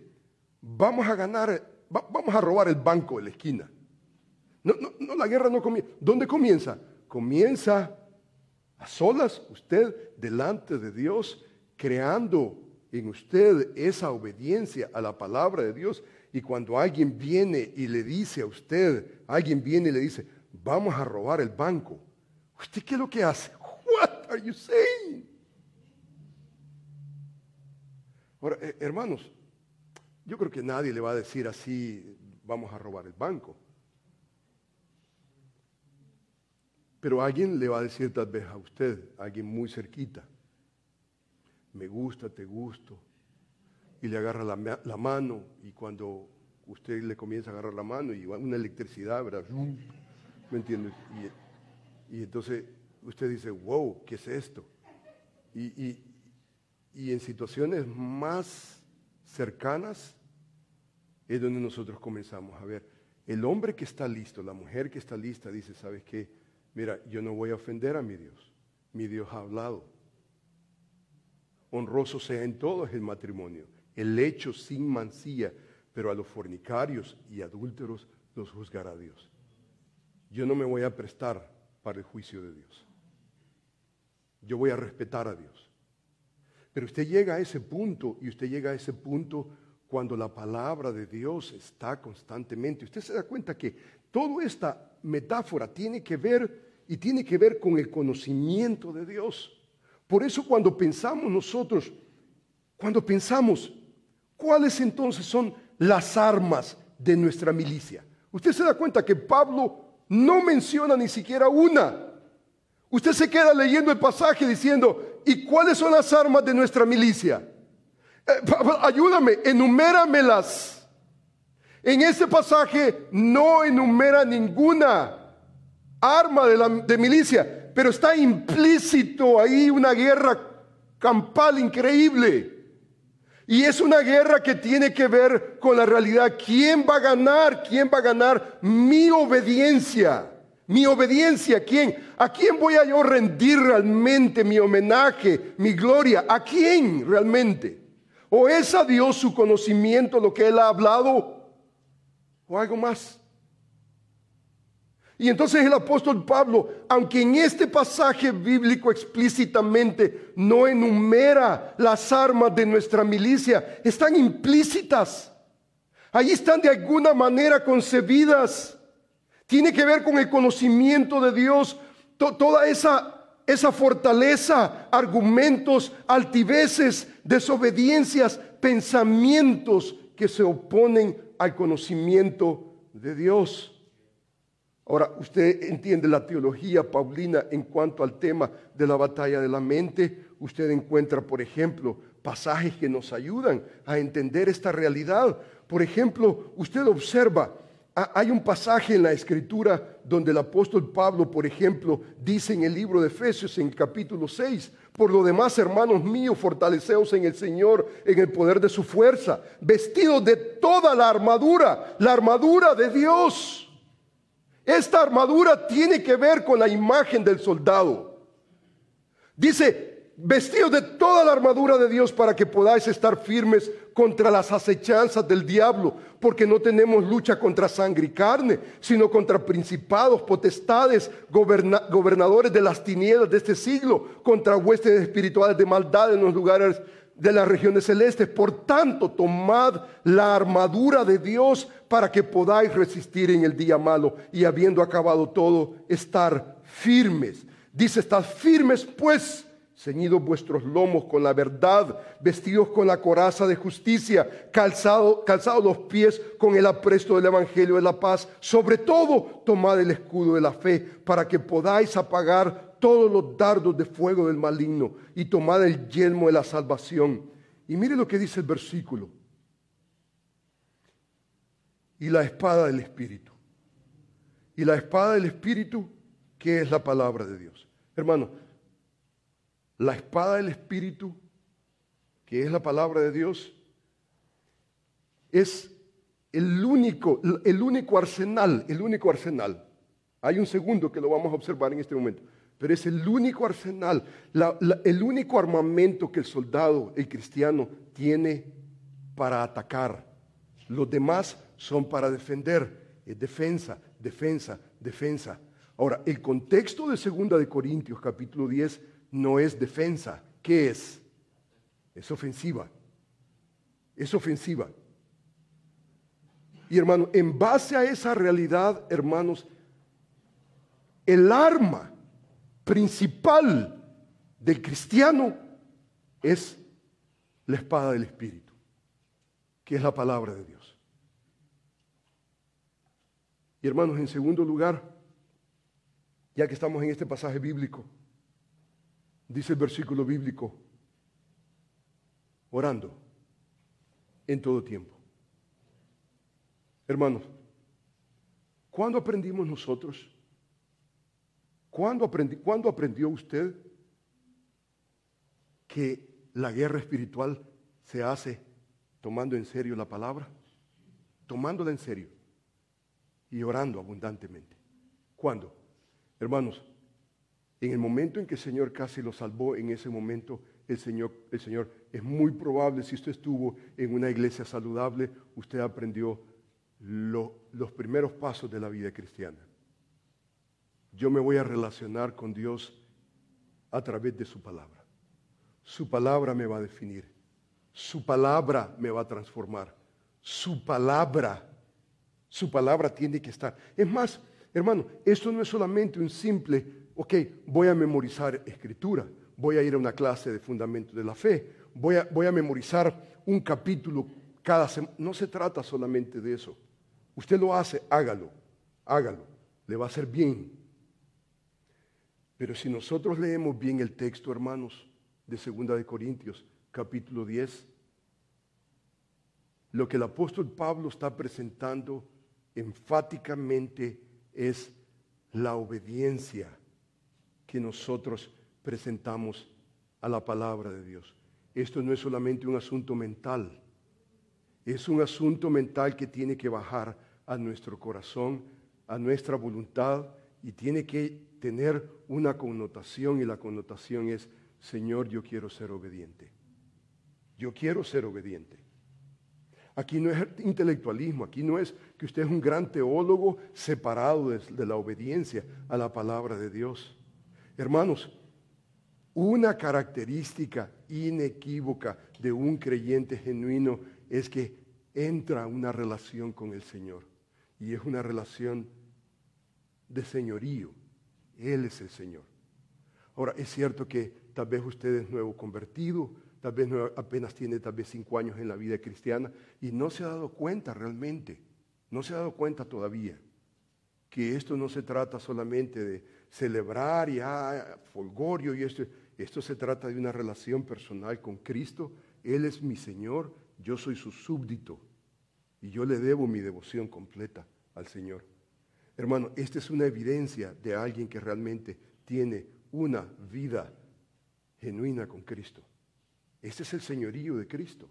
vamos a ganar, vamos a robar el banco de la esquina. No, no, no, la guerra no comienza. ¿Dónde comienza? Comienza a solas usted delante de Dios, creando en usted esa obediencia a la palabra de Dios. Y cuando alguien viene y le dice a usted, alguien viene y le dice, vamos a robar el banco. ¿Usted qué es lo que hace? What are you saying? Ahora, eh, hermanos, yo creo que nadie le va a decir así, vamos a robar el banco. Pero alguien le va a decir tal vez a usted, alguien muy cerquita, me gusta, te gusto, y le agarra la, la mano, y cuando usted le comienza a agarrar la mano, y una electricidad, ¿verdad? ¿Me entiendes? Y, entonces usted dice, wow, ¿qué es esto? Y, y en situaciones más cercanas es donde nosotros comenzamos a ver. El hombre que está listo, la mujer que está lista, dice, ¿sabes qué? Mira, yo no voy a ofender a mi Dios. Mi Dios ha hablado. Honroso sea en todos el matrimonio, el hecho sin mancilla, pero a los fornicarios y adúlteros los juzgará Dios. Yo no me voy a prestar para el juicio de Dios. Yo voy a respetar a Dios. Pero usted llega a ese punto y usted llega a ese punto cuando la palabra de Dios está constantemente. Usted se da cuenta que toda esta metáfora tiene que ver y tiene que ver con el conocimiento de Dios. Por eso cuando pensamos nosotros, cuando pensamos, ¿cuáles entonces son las armas de nuestra milicia? Usted se da cuenta que Pablo no menciona ni siquiera una. Usted se queda leyendo el pasaje diciendo, ¿y cuáles son las armas de nuestra milicia? Eh, ayúdame, enuméramelas. En este pasaje no enumera ninguna arma de, de milicia, pero está implícito ahí una guerra campal increíble. Y es una guerra que tiene que ver con la realidad. ¿Quién va a ganar? ¿Quién va a ganar mi obediencia? Mi obediencia, ¿a quién? ¿A quién voy a yo rendir realmente mi homenaje, mi gloria? ¿A quién realmente? ¿O es a Dios su conocimiento lo que Él ha hablado? ¿O algo más? Y entonces el apóstol Pablo, aunque en este pasaje bíblico explícitamente no enumera las armas de nuestra milicia, están implícitas. Allí están de alguna manera concebidas. Tiene que ver con el conocimiento de Dios, toda esa, esa fortaleza, argumentos, altiveces, desobediencias, pensamientos que se oponen al conocimiento de Dios. Ahora, usted entiende la teología paulina en cuanto al tema de la batalla de la mente. Usted encuentra, por ejemplo, pasajes que nos ayudan a entender esta realidad. Por ejemplo, usted observa, hay un pasaje en la escritura donde el apóstol Pablo, por ejemplo, dice en el libro de Efesios, en el capítulo 6, por lo demás, hermanos míos, fortaleceos en el Señor, en el poder de su fuerza, vestidos de toda la armadura, la armadura de Dios esta armadura tiene que ver con la imagen del soldado. Dice, vestidos de toda la armadura de Dios para que podáis estar firmes contra las acechanzas del diablo, porque no tenemos lucha contra sangre y carne, sino contra principados, potestades, gobernadores de las tinieblas de este siglo, contra huestes espirituales de maldad en los lugares de las regiones celestes. Por tanto, tomad la armadura de Dios para que podáis resistir en el día malo y habiendo acabado todo, estar firmes. Dice, estad firmes pues, ceñidos vuestros lomos con la verdad, vestidos con la coraza de justicia, calzados calzado los pies con el apresto del Evangelio de la paz. Sobre todo, tomad el escudo de la fe para que podáis apagar todos los dardos de fuego del maligno y tomad el yelmo de la salvación. Y mire lo que dice el versículo. Y la espada del Espíritu. Y la espada del Espíritu, que es la palabra de Dios. Hermano, la espada del Espíritu, que es la palabra de Dios, es el único, el único arsenal, el único arsenal. Hay un segundo que lo vamos a observar en este momento pero es el único arsenal, el único armamento que el soldado, el cristiano, tiene para atacar. Los demás son para defender. Es defensa, defensa, defensa. Ahora, el contexto de Segunda de Corintios capítulo 10 no es defensa. ¿Qué es? Es ofensiva. Es ofensiva. Y hermano, en base a esa realidad, hermanos, el arma principal del cristiano es la espada del Espíritu, que es la palabra de Dios. Y hermanos, en segundo lugar, ya que estamos en este pasaje bíblico, dice el versículo bíblico, orando en todo tiempo. Hermanos, ¿cuándo aprendimos nosotros ¿Cuándo, aprendió usted que la guerra espiritual se hace tomando en serio la palabra? Tomándola en serio y orando abundantemente. ¿Cuándo? Hermanos, en el momento en que el Señor casi lo salvó, en ese momento el Señor, el Señor. Es muy probable, si usted estuvo en una iglesia saludable, usted aprendió los primeros pasos de la vida cristiana. Yo me voy a relacionar con Dios a través de su palabra. Su palabra me va a definir. Su palabra me va a transformar. Su palabra, su palabra tiene que estar. Es más, hermano, esto no es solamente un simple, ok, voy a memorizar escritura, voy a ir a una clase de fundamento de la fe, voy a, voy a memorizar un capítulo cada semana. No se trata solamente de eso. Usted lo hace, hágalo, hágalo, le va a hacer bien. Pero si nosotros leemos bien el texto, hermanos, de Segunda de Corintios, capítulo 10, lo que el apóstol Pablo está presentando enfáticamente es la obediencia que nosotros presentamos a la palabra de Dios. Esto no es solamente un asunto mental, es un asunto mental que tiene que bajar a nuestro corazón, a nuestra voluntad y tiene que tener una connotación y la connotación es, Señor, yo quiero ser obediente. Yo quiero ser obediente. Aquí no es intelectualismo, aquí no es que usted es un gran teólogo separado de, la obediencia a la palabra de Dios. Hermanos, una característica inequívoca de un creyente genuino es que entra una relación con el Señor. Y es una relación de señorío. Él es el Señor. Ahora, es cierto que tal vez usted es nuevo convertido, tal vez apenas tiene tal vez cinco años en la vida cristiana y no se ha dado cuenta realmente, no se ha dado cuenta todavía que esto no se trata solamente de celebrar y ah, folgorio y esto, esto se trata de una relación personal con Cristo. Él es mi Señor, yo soy su súbdito y yo le debo mi devoción completa al Señor. Hermano, esta es una evidencia de alguien que realmente tiene una vida genuina con Cristo. Este es el señorío de Cristo.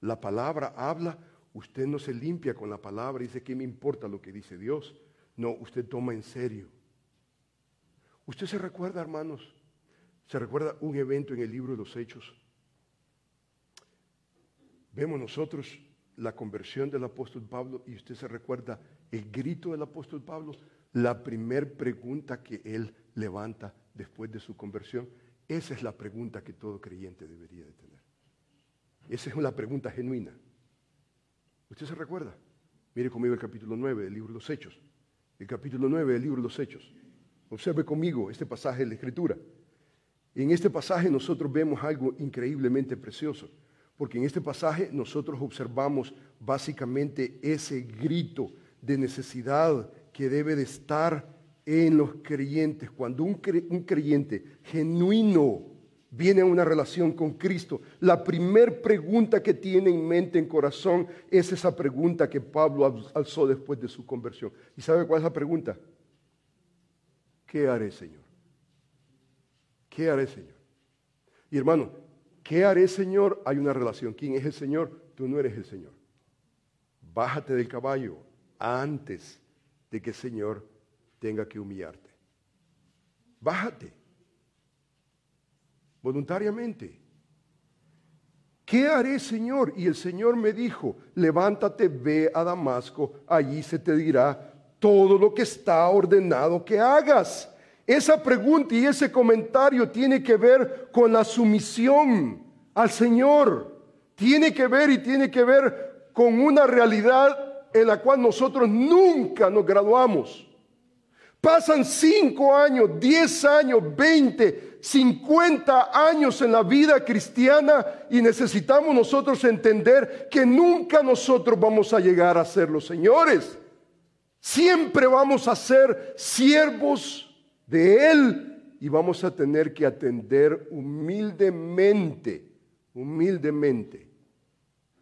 La palabra habla, usted no se limpia con la palabra y dice, ¿qué me importa lo que dice Dios? No, usted toma en serio. Usted se recuerda, hermanos, se recuerda un evento en el libro de los Hechos. Vemos nosotros la conversión del apóstol Pablo y usted se recuerda el grito del apóstol Pablo, la primer pregunta que él levanta después de su conversión. Esa es la pregunta que todo creyente debería de tener. Esa es una pregunta genuina. ¿Usted se recuerda? Mire conmigo el capítulo 9 del libro de los Hechos. El capítulo 9 del libro de los Hechos. Observe conmigo este pasaje de la Escritura. En este pasaje nosotros vemos algo increíblemente precioso, porque en este pasaje nosotros observamos básicamente ese grito de necesidad que debe de estar en los creyentes. Cuando un, creyente genuino viene a una relación con Cristo, la primer pregunta que tiene en mente, en corazón, es esa pregunta que Pablo alzó después de su conversión. ¿Y sabe cuál es la pregunta? ¿Qué haré, Señor? ¿Qué haré, Señor? Y hermano, ¿qué haré, Señor? Hay una relación. ¿Quién es el Señor? Tú no eres el Señor. Bájate del caballo antes de que el Señor tenga que humillarte. Bájate. Voluntariamente. ¿Qué haré, Señor? Y el Señor me dijo, levántate, ve a Damasco, allí se te dirá todo lo que está ordenado que hagas. Esa pregunta y ese comentario tiene que ver con la sumisión al Señor. Tiene que ver y tiene que ver con una realidad en la cual nosotros nunca nos graduamos. Pasan cinco años, diez años, veinte, cincuenta años en la vida cristiana y necesitamos nosotros entender que nunca nosotros vamos a llegar a ser los señores. Siempre vamos a ser siervos de Él y vamos a tener que atender humildemente, humildemente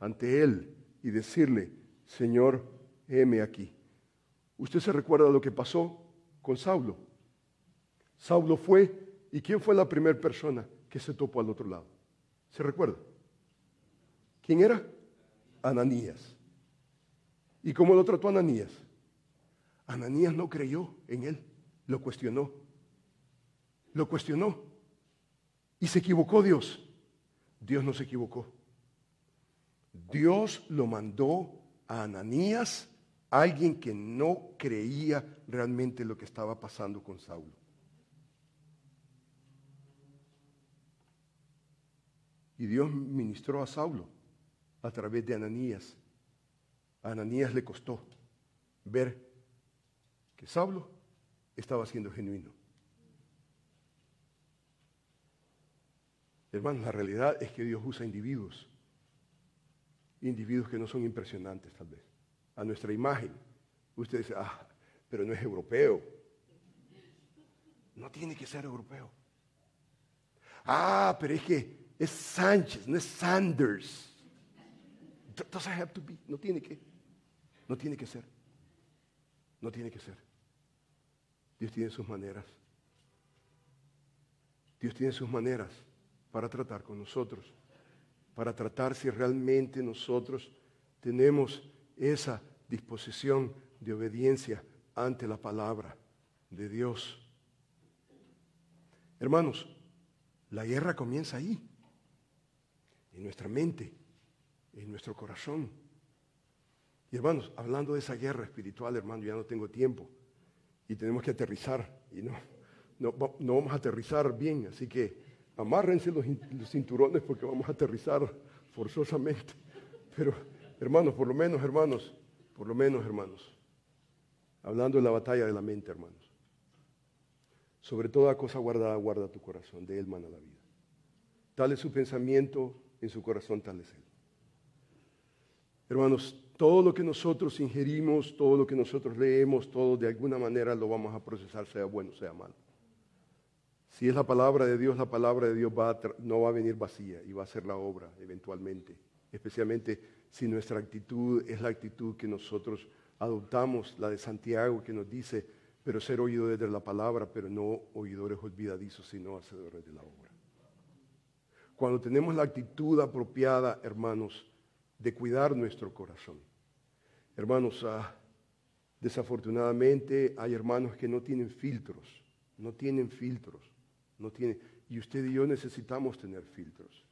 ante Él y decirle, Señor, heme aquí. ¿Usted se recuerda lo que pasó con Saulo? Saulo fue, ¿y quién fue la primera persona que se topó al otro lado? ¿Se recuerda? ¿Quién era? Ananías. ¿Y cómo lo trató Ananías? Ananías no creyó en él, lo cuestionó. Lo cuestionó. Y se equivocó Dios. Dios no se equivocó. Dios lo mandó a Ananías, alguien que no creía realmente lo que estaba pasando con Saulo. Y Dios ministró a Saulo a través de Ananías. A Ananías le costó ver que Saulo estaba siendo genuino. Hermanos, la realidad es que Dios usa individuos, individuos que no son impresionantes tal vez, a nuestra imagen. Usted dice, ah, pero no es europeo. No tiene que ser europeo. Ah, pero es que es Sánchez, no es Sanders. Doesn't have to be. No tiene que. No tiene que ser. No tiene que ser. Dios tiene sus maneras. Dios tiene sus maneras para tratar con nosotros. Para tratar si realmente nosotros tenemos esa disposición de obediencia ante la palabra de Dios. Hermanos, la guerra comienza ahí en nuestra mente, en nuestro corazón. Y hermanos, hablando de esa guerra espiritual, hermano, ya no tengo tiempo y tenemos que aterrizar y no, no, vamos a aterrizar bien, así que amárrense los, los cinturones porque vamos a aterrizar forzosamente. Pero, hermanos, por lo menos, hermanos, por lo menos, hermanos, hablando de la batalla de la mente, hermanos, sobre toda cosa guardada, guarda tu corazón, de él mana la vida. Tal es su pensamiento, en su corazón tal es Él. Hermanos, todo lo que nosotros ingerimos, todo lo que nosotros leemos, todo de alguna manera lo vamos a procesar, sea bueno, sea malo. Si es la palabra de Dios, la palabra de Dios va no va a venir vacía y va a ser la obra eventualmente. Especialmente si nuestra actitud es la actitud que nosotros adoptamos, la de Santiago, que nos dice, pero ser oídores de la palabra, pero no oidores olvidadizos, sino hacedores de la obra. Cuando tenemos la actitud apropiada, hermanos, de cuidar nuestro corazón. Hermanos, ah, desafortunadamente hay hermanos que no tienen filtros, no tienen filtros, no tienen, y usted y yo necesitamos tener filtros.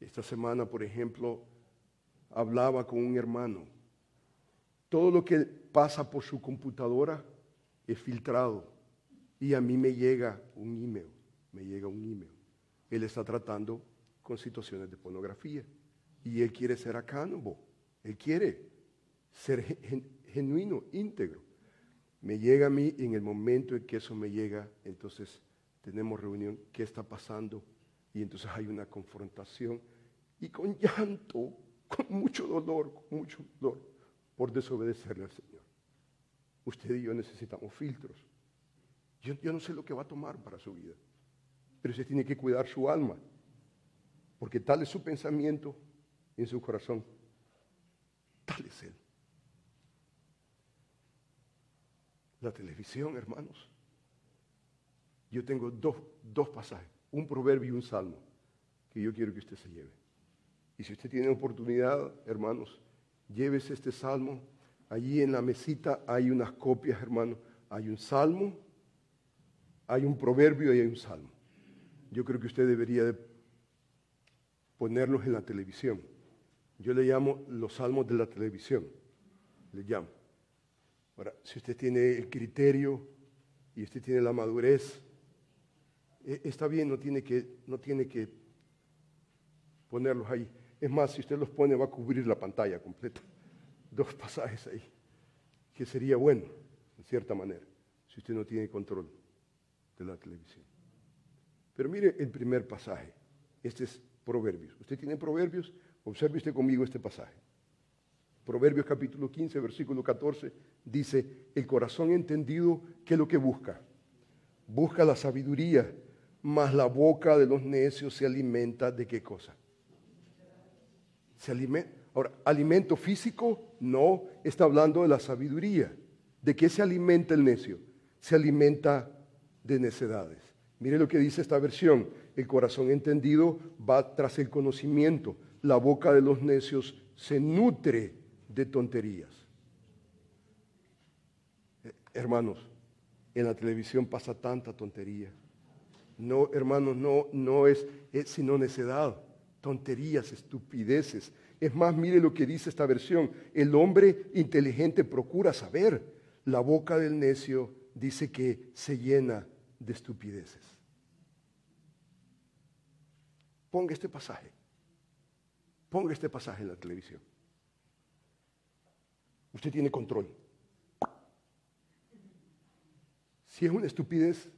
Esta semana, por ejemplo, hablaba con un hermano. Todo lo que pasa por su computadora es filtrado y a mí me llega un email, me llega un email él está tratando con situaciones de pornografía. Y él quiere ser acánabo. Él quiere ser genuino, íntegro. Me llega a mí en el momento en que eso me llega, entonces tenemos reunión, ¿qué está pasando? Y entonces hay una confrontación y con llanto, con mucho dolor, con mucho dolor, por desobedecerle al Señor. Usted y yo necesitamos filtros. Yo, yo no sé lo que va a tomar para su vida pero usted tiene que cuidar su alma, porque tal es su pensamiento en su corazón, tal es él. La televisión, hermanos. Yo tengo dos, dos pasajes, un proverbio y un salmo, que yo quiero que usted se lleve. Y si usted tiene oportunidad, hermanos, llévese este salmo. Allí en la mesita hay unas copias, hermanos. Hay un salmo, hay un proverbio y hay un salmo yo creo que usted debería de ponerlos en la televisión. Yo le llamo los salmos de la televisión, le llamo. Ahora, si usted tiene el criterio y usted tiene la madurez, e, está bien, no tiene que, no tiene que ponerlos ahí. Es más, si usted los pone va a cubrir la pantalla completa. [laughs] Dos pasajes ahí, que sería bueno, en cierta manera, si usted no tiene control de la televisión. Pero mire el primer pasaje. Este es Proverbios. ¿Usted tiene Proverbios? Observe usted conmigo este pasaje. Proverbios capítulo 15, versículo 14, dice, el corazón entendido, ¿qué es lo que busca? Busca la sabiduría, mas la boca de los necios se alimenta de qué cosa? Se alimenta. Ahora, alimento físico, no, está hablando de la sabiduría. ¿De qué se alimenta el necio? Se alimenta de necedades. Mire lo que dice esta versión. El corazón entendido va tras el conocimiento. La boca de los necios se nutre de tonterías. Eh, hermanos, en la televisión pasa tanta tontería. No, hermanos, no, no es, es sino necedad, tonterías, estupideces. Es más, mire lo que dice esta versión. El hombre inteligente procura saber. La boca del necio dice que se llena de estupideces. Ponga este pasaje. Ponga este pasaje en la televisión. Usted tiene control. Si es una estupidez,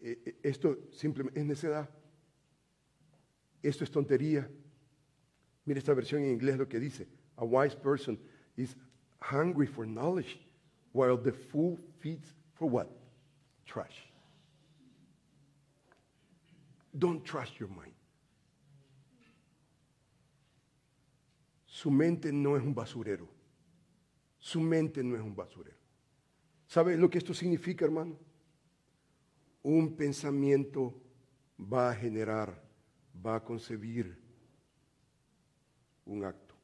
eh, eh, esto simplemente es necedad. Esto es tontería. Mire esta versión en inglés lo que dice. A wise person is hungry for knowledge, while the fool feeds for what? Trash. Don't trust your mind. Su mente no es un basurero. Su mente no es un basurero. ¿Sabe lo que esto significa, hermano? Un pensamiento va a generar, va a concebir un acto.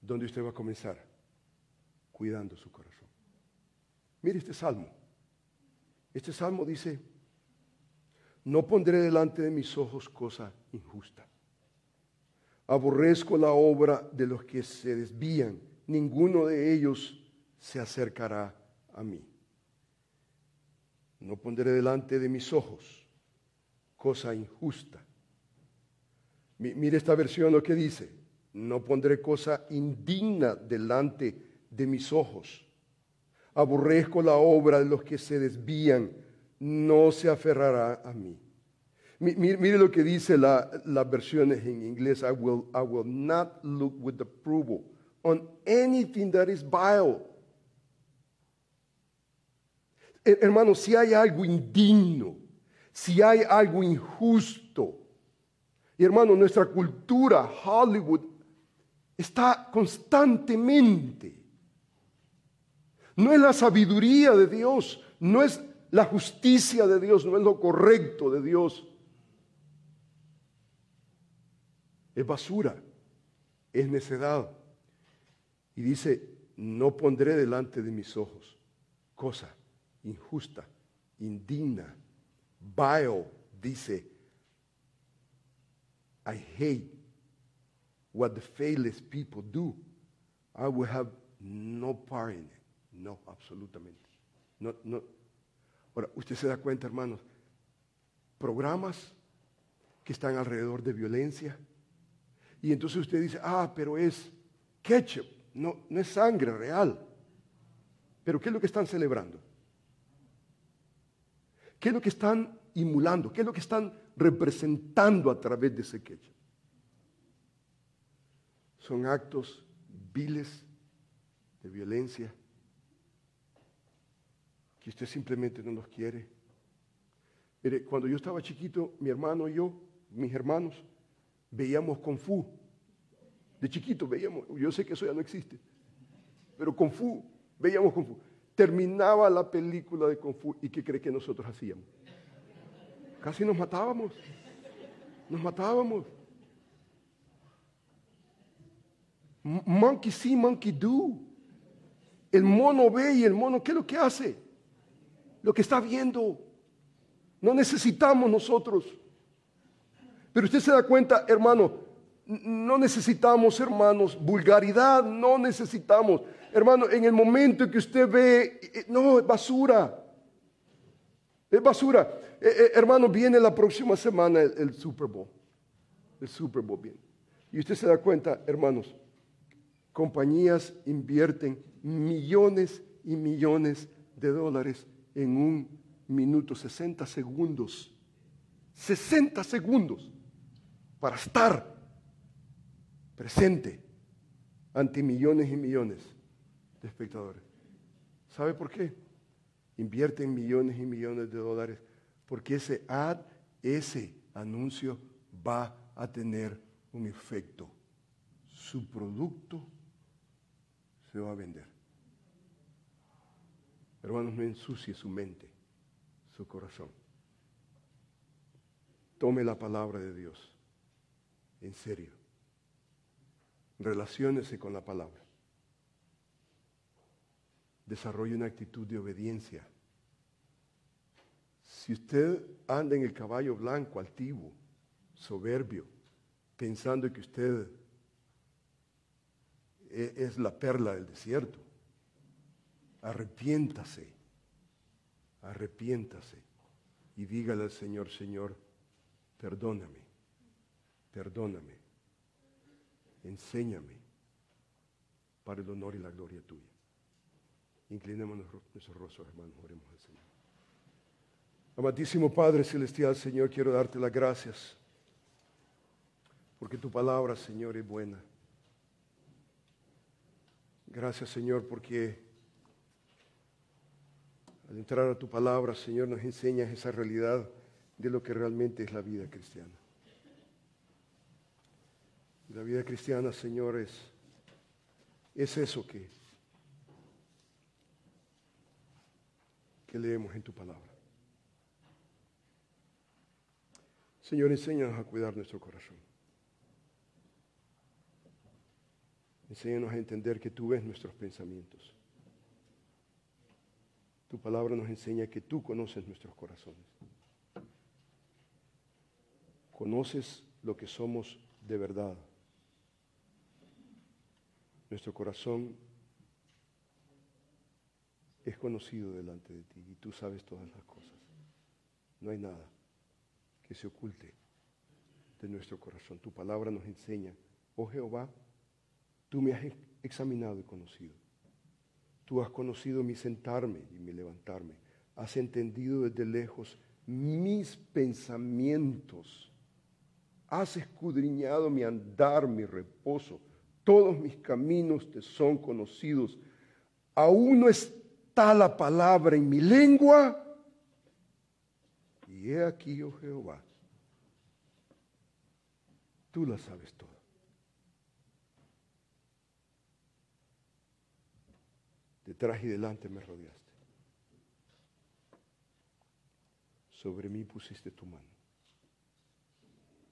¿Dónde usted va a comenzar? Cuidando su corazón. Mire este salmo. Este salmo dice, no pondré delante de mis ojos cosa injusta. Aborrezco la obra de los que se desvían. Ninguno de ellos se acercará a mí. No pondré delante de mis ojos cosa injusta. Mire esta versión lo que dice. No pondré cosa indigna delante de mis ojos. Aborrezco la obra de los que se desvían. No se aferrará a mí. Mire, lo que dice las versiones en inglés. I will, I will not look with approval on anything that is vile. Hermano, si hay algo indigno, si hay algo injusto, y hermano, nuestra cultura, Hollywood, está constantemente. No es la sabiduría de Dios, no es la justicia de Dios, no es lo correcto de Dios. Es basura, es necedad. Y dice, no pondré delante de mis ojos cosa injusta, indigna, vile, dice, I hate what the faithless people do. I will have no part in it. No, absolutamente. No, no. Ahora, usted se da cuenta, hermanos, programas que están alrededor de violencia, y entonces usted dice, ah, pero es ketchup, no, no es sangre real. Pero ¿qué es lo que están celebrando? ¿Qué es lo que están emulando? ¿Qué es lo que están representando a través de ese ketchup? Son actos viles de violencia que usted simplemente no los quiere. Cuando yo estaba chiquito, mi hermano y yo, mis hermanos, veíamos Kung Fu. De chiquito veíamos, yo sé que eso ya no existe, pero Kung Fu, veíamos Kung Fu. Terminaba la película de Kung Fu y ¿qué cree que nosotros hacíamos? Casi nos matábamos, nos matábamos. Monkey see, monkey do. El mono ve y el mono, ¿qué es lo que hace? Lo que está viendo. No necesitamos nosotros pero usted se da cuenta, hermano, no necesitamos, hermanos, vulgaridad, no necesitamos. Hermano, en el momento que usted ve, eh, no, es basura. Es basura. Eh, eh, hermano, viene la próxima semana el, Super Bowl. El Super Bowl viene. Y usted se da cuenta, hermanos, compañías invierten millones y millones de dólares en un minuto, 60 segundos. 60 segundos para estar presente ante millones y millones de espectadores. ¿Sabe por qué? Invierten millones y millones de dólares porque ese ad, ese anuncio va a tener un efecto. Su producto se va a vender. Hermanos, no ensucie su mente, su corazón. Tome la palabra de Dios en serio. Relaciónese con la palabra. desarrolle una actitud de obediencia. Si usted anda en el caballo blanco, altivo, soberbio, pensando que usted e-, es la perla del desierto, arrepiéntase, arrepiéntase y dígale al Señor, Señor, perdóname, perdóname, enséñame para el honor y la gloria tuya. Inclinemos nuestros rostros, hermanos, oremos al Señor. Amadísimo Padre Celestial, Señor, quiero darte las gracias, porque tu palabra, Señor, es buena. Gracias, Señor, porque al entrar a tu palabra, Señor, nos enseñas esa realidad de lo que realmente es la vida cristiana. La vida cristiana, Señor, es, es eso que, que leemos en tu palabra. Señor, enséñanos a cuidar nuestro corazón. Enséñanos a entender que tú ves nuestros pensamientos. Tu palabra nos enseña que tú conoces nuestros corazones. Conoces lo que somos de verdad. Nuestro corazón es conocido delante de ti y tú sabes todas las cosas. No hay nada que se oculte de nuestro corazón. Tu palabra nos enseña, oh Jehová, Tú me has examinado y conocido. Tú has conocido mi sentarme y mi levantarme. Has entendido desde lejos mis pensamientos. Has escudriñado mi andar, mi reposo. Todos mis caminos te son conocidos. Aún no está la palabra en mi lengua. Y he aquí, oh Jehová, tú la sabes todo. Detrás y delante me rodeaste. Sobre mí pusiste tu mano.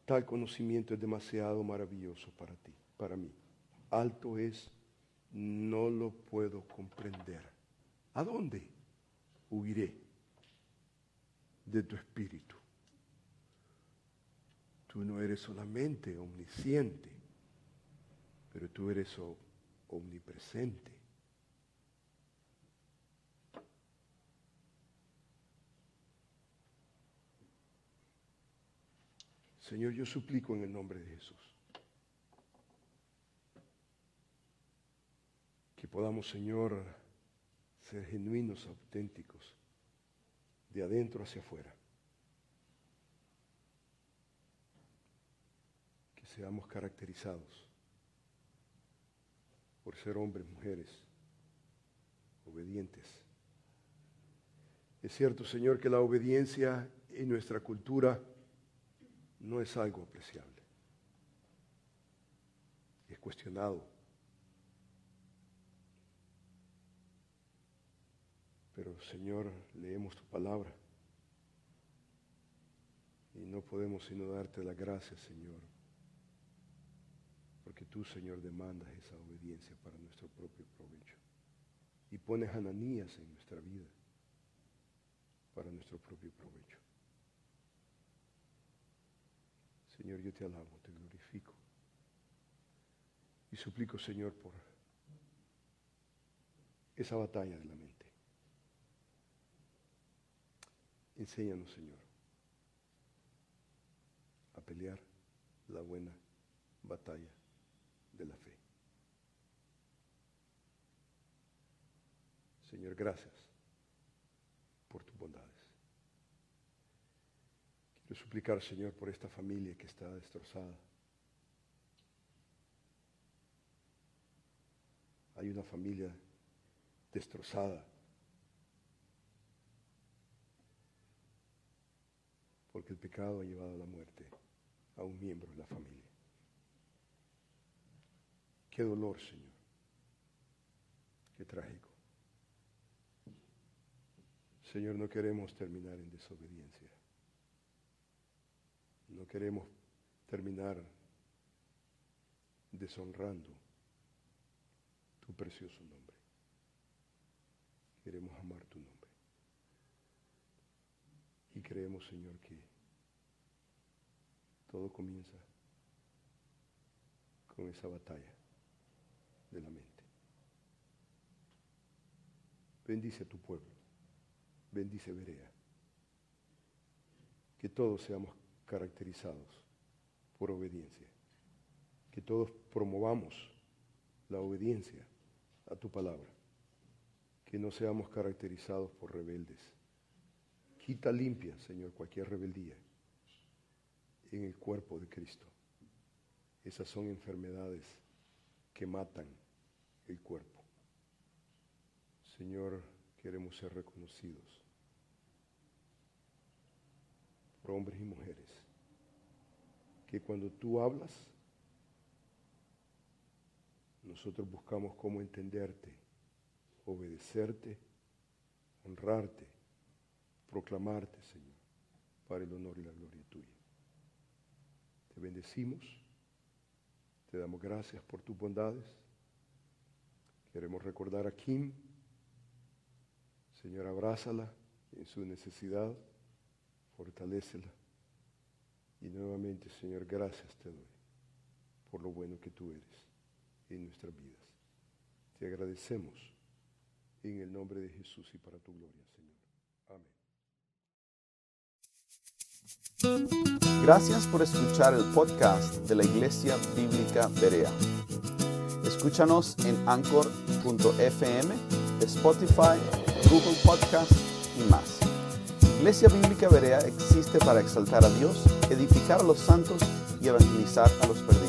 Tal conocimiento es demasiado maravilloso para ti, para mí. Alto es, no lo puedo comprender. ¿A dónde huiré de tu espíritu? Tú no eres solamente omnisciente, pero tú eres omnipresente. Señor, yo suplico en el nombre de Jesús que podamos, Señor, ser genuinos, auténticos, de adentro hacia afuera. Que seamos caracterizados por ser hombres, mujeres, obedientes. Es cierto, Señor, que la obediencia en nuestra cultura no es algo apreciable. Es cuestionado. Pero Señor, leemos tu palabra y no podemos sino darte la gracia, Señor, porque tú, Señor, demandas esa obediencia para nuestro propio provecho y pones ananías en nuestra vida para nuestro propio provecho. Señor, yo te alabo, te glorifico. Y suplico, Señor, por esa batalla de la mente. Enséñanos, Señor, a pelear la buena batalla de la fe. Señor, gracias por tu bondad suplicar, Señor, por esta familia que está destrozada. Hay una familia destrozada porque el pecado ha llevado a la muerte a un miembro de la familia. Qué dolor, Señor. Qué trágico. Señor, no queremos terminar en desobediencia. No queremos terminar deshonrando tu precioso nombre. Queremos amar tu nombre. Y creemos, Señor, que todo comienza con esa batalla de la mente. Bendice a tu pueblo. Bendice Berea. Que todos seamos caracterizados por obediencia. Que todos promovamos la obediencia a tu palabra. Que no seamos caracterizados por rebeldes. Quita limpia, Señor, cualquier rebeldía en el cuerpo de Cristo. Esas son enfermedades que matan el cuerpo. Señor, queremos ser reconocidos por hombres y mujeres que cuando tú hablas, nosotros buscamos cómo entenderte, obedecerte, honrarte, proclamarte, Señor, para el honor y la gloria tuya. Te bendecimos, te damos gracias por tus bondades. Queremos recordar a Kim Señor, abrázala en su necesidad, fortalécela. Y nuevamente, Señor, gracias te doy por lo bueno que tú eres en nuestras vidas. Te agradecemos en el nombre de Jesús y para tu gloria, Señor. Amén. Gracias por escuchar el podcast de la Iglesia Bíblica Berea. Escúchanos en anchor.fm, Spotify, Google Podcast y más. Iglesia Bíblica Berea existe para exaltar a Dios, edificar a los santos y evangelizar a los perdidos.